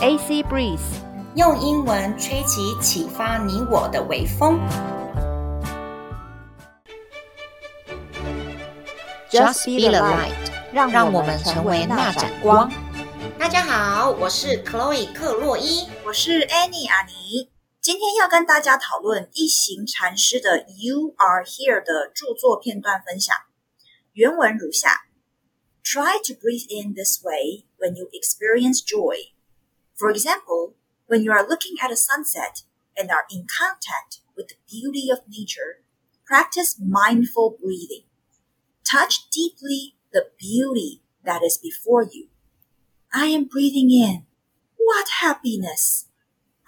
AC Breeze，用英文吹起启发你我的微风。Just be the light，让我们成为那盏光。大家好，我是 Chloe 克洛伊，我是 Annie 阿妮。今天要跟大家讨论一行禅师的《You Are Here》的著作片段分享。原文如下：Try to breathe in this way when you experience joy. For example, when you are looking at a sunset and are in contact with the beauty of nature, practice mindful breathing. Touch deeply the beauty that is before you. I am breathing in. What happiness!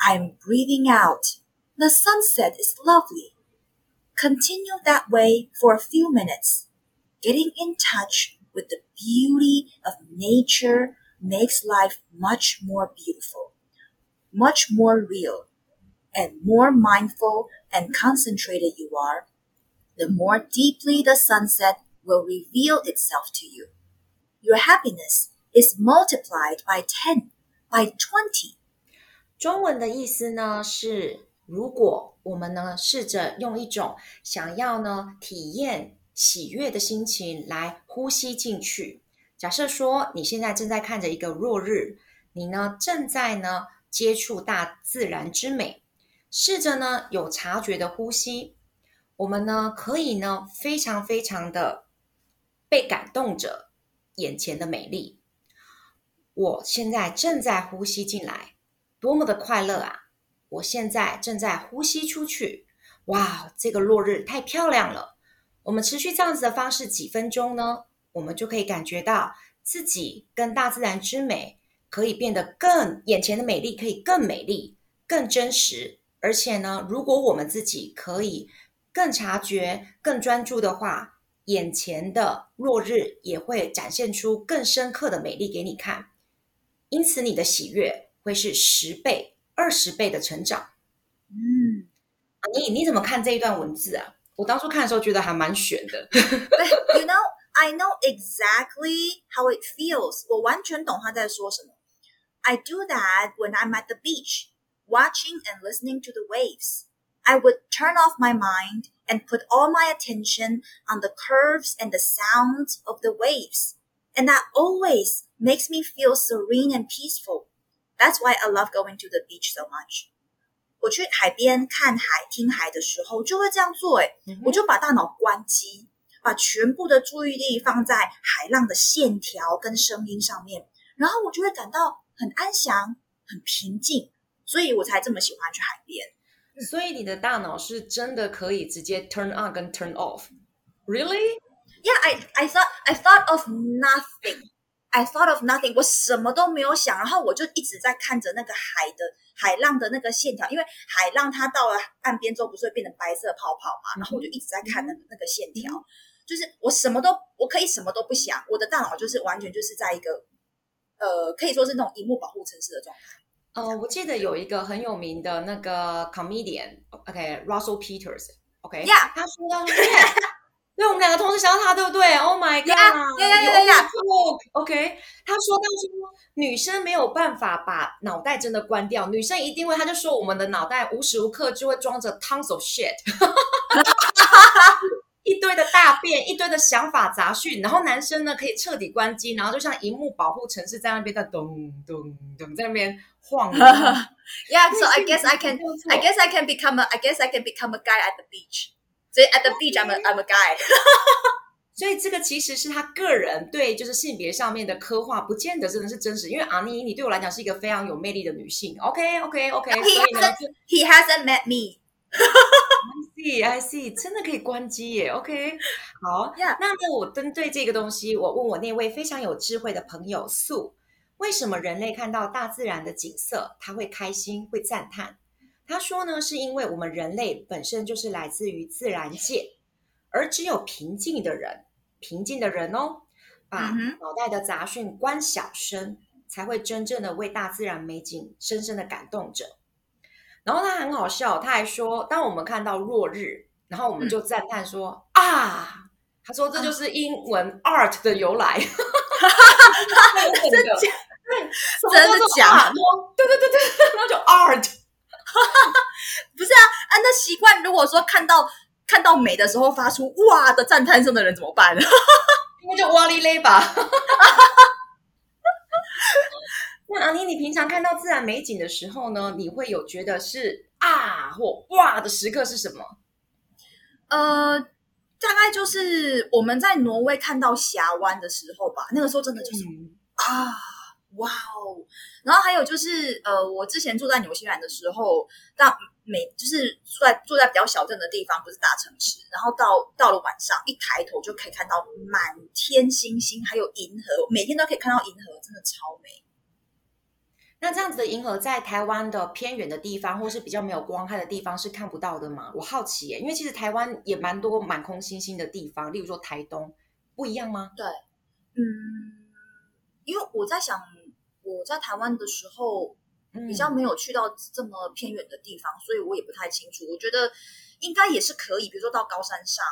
I am breathing out. The sunset is lovely. Continue that way for a few minutes. Getting in touch with the beauty of nature makes life much more beautiful, much more real, and more mindful and concentrated you are, the more deeply the sunset will reveal itself to you. Your happiness is multiplied by 10, by 20. 中文的意思呢是，如果我们呢试着用一种想要呢体验喜悦的心情来呼吸进去。 假设说你现在正在看着一个落日，你呢正在呢接触大自然之美，试着呢有察觉的呼吸，我们呢可以呢非常非常的被感动着眼前的美丽。我现在正在呼吸进来。多么的快乐啊！我现在正在呼吸出去，哇，这个落日太漂亮了。我们持续这样子的方式几分钟呢，我们就可以感觉到自己跟大自然之美可以变得更，眼前的美丽可以更美丽、更真实。而且呢，如果我们自己可以更察觉、更专注的话，眼前的落日也会展现出更深刻的美丽给你看。因此，你的喜悦。会是十倍、二十倍的成长。嗯，你你怎么看这一段文字啊？我当初看的时候觉得还蛮玄的。You know, I know exactly how it feels. 我完全懂他在说什么。I do that when I'm at the beach, watching and listening to the waves. I would turn off my mind and put all my attention on the curves and the sounds of the waves. And that always makes me feel serene and peaceful. That's why I love going to the beach so much. 我去海边看海、听海的时候，就会这样做。诶、mm hmm. 我就把大脑关机， 把全部的注意力放在海浪的线条跟声音上面，然后我就会感到很安详、很平静，所以我才这么喜欢去海边。所以你的大脑是真的可以直接 turn on 跟 turn off？Really? Yeah, I I thought I thought of nothing. I thought of nothing，我什么都没有想，然后我就一直在看着那个海的海浪的那个线条，因为海浪它到了岸边之后不是会变成白色泡泡嘛，然后我就一直在看那个那个线条，就是我什么都我可以什么都不想，我的大脑就是完全就是在一个呃可以说是那种荧幕保护城市的状态。呃，我记得有一个很有名的那个 comedian，OK，Russell Peters，OK，Yeah，他说到。对，我们两个同时想到他，对不对？Oh my god！呀呀呀呀！OK，他说到说女生没有办法把脑袋真的关掉，女生一定会，他就说我们的脑袋无时无刻就会装着 tons of shit，一堆的大便，一堆的想法杂讯，然后男生呢可以彻底关机，然后就像荧幕保护城市在那边在咚咚咚在那边晃。Yeah，so I guess I can，I guess I can become a，I guess I can become a guy at the beach。所以 at the beach, I'm a, I'm a guy. 所以这个其实是他个人对就是性别上面的刻画，不见得真的是真实。因为阿妮，你对我来讲是一个非常有魅力的女性。OK, OK, OK. He hasn't, he hasn't met me. I see, I see. 真的可以关机耶。OK，好。那么我针对这个东西，我问我那位非常有智慧的朋友素，为什么人类看到大自然的景色，他会开心，会赞叹？他说呢，是因为我们人类本身就是来自于自然界，而只有平静的人，平静的人哦，把脑袋的杂讯关小声，才会真正的为大自然美景深深的感动着。然后他很好笑，他还说，当我们看到落日，然后我们就赞叹说、嗯、啊，他说这就是英文 art 的由来。真的假？真的假？对对对对对，然后就 art。不是啊，啊，那习惯，如果说看到看到美的时候发出哇的赞叹声的人怎么办？那就哇哩嘞吧。那阿妮，你平常看到自然美景的时候呢，你会有觉得是啊或哇的时刻是什么？呃，大概就是我们在挪威看到峡湾的时候吧。那个时候真的就是、嗯、啊，哇哦！然后还有就是呃，我之前住在纽西兰的时候，到每就是住在住在比较小镇的地方，不是大城市。然后到到了晚上，一抬头就可以看到满天星星，还有银河，每天都可以看到银河，真的超美。那这样子的银河在台湾的偏远的地方，或是比较没有光害的地方是看不到的吗？我好奇耶，因为其实台湾也蛮多满空星星的地方，例如说台东，不一样吗？对，嗯，因为我在想，我在台湾的时候比较没有去到这么偏远的地方，嗯、所以我也不太清楚。我觉得应该也是可以，比如说到高山上，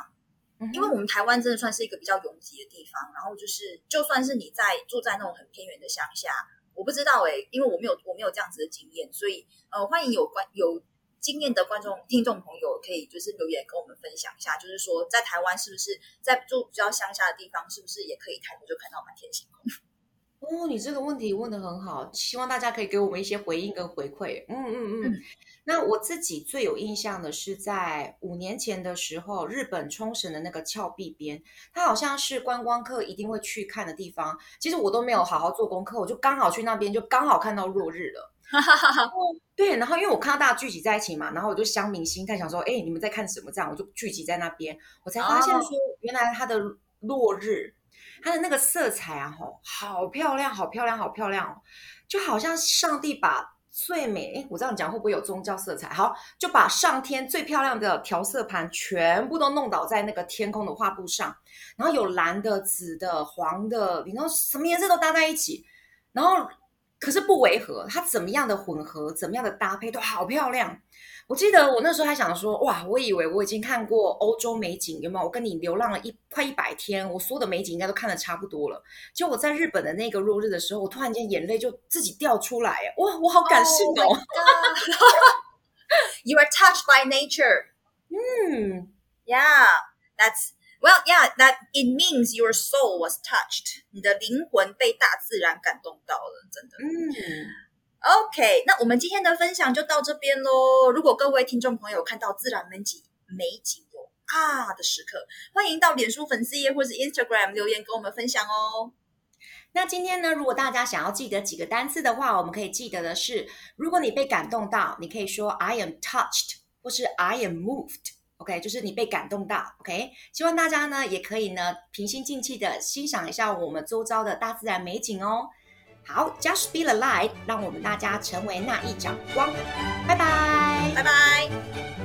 嗯、因为我们台湾真的算是一个比较拥挤的地方，然后就是就算是你在住在那种很偏远的乡下。我不知道哎、欸，因为我没有我没有这样子的经验，所以呃，欢迎有关有经验的观众听众朋友可以就是留言跟我们分享一下，就是说在台湾是不是在住比较乡下的地方，是不是也可以抬头就看到满天星空？哦，你这个问题问的很好，希望大家可以给我们一些回应跟回馈。嗯嗯嗯。嗯那我自己最有印象的是在五年前的时候，日本冲绳的那个峭壁边，它好像是观光客一定会去看的地方。其实我都没有好好做功课，我就刚好去那边，就刚好看到落日了。哈哈哈哈。对，然后因为我看到大家聚集在一起嘛，然后我就乡民心态想说，哎，你们在看什么？这样我就聚集在那边，我才发现说，原来它的落日，它的那个色彩啊，吼，好漂亮，好漂亮，好漂亮哦，就好像上帝把。最美，我这样讲会不会有宗教色彩？好，就把上天最漂亮的调色盘全部都弄倒在那个天空的画布上，然后有蓝的、紫的、黄的，然后什么颜色都搭在一起，然后可是不违和，它怎么样的混合，怎么样的搭配都好漂亮。我记得我那时候还想说，哇，我以为我已经看过欧洲美景，有没有？我跟你流浪了一快一百天，我所有的美景应该都看得差不多了。结果我在日本的那个落日的时候，我突然间眼泪就自己掉出来，哇，我好感性哦。Oh You are touched by nature. 嗯，Yeah, that's well, yeah, that it means your soul was touched. 你的灵魂被大自然感动到了，真的。嗯。OK，那我们今天的分享就到这边喽。如果各位听众朋友看到自然美景美景有啊的时刻，欢迎到脸书粉丝页或是 Instagram 留言跟我们分享哦。那今天呢，如果大家想要记得几个单词的话，我们可以记得的是，如果你被感动到，你可以说 I am touched，或是 I am moved。OK，就是你被感动到。OK，希望大家呢也可以呢平心静气的欣赏一下我们周遭的大自然美景哦。好，Just be the light，让我们大家成为那一盏光。拜拜，拜拜。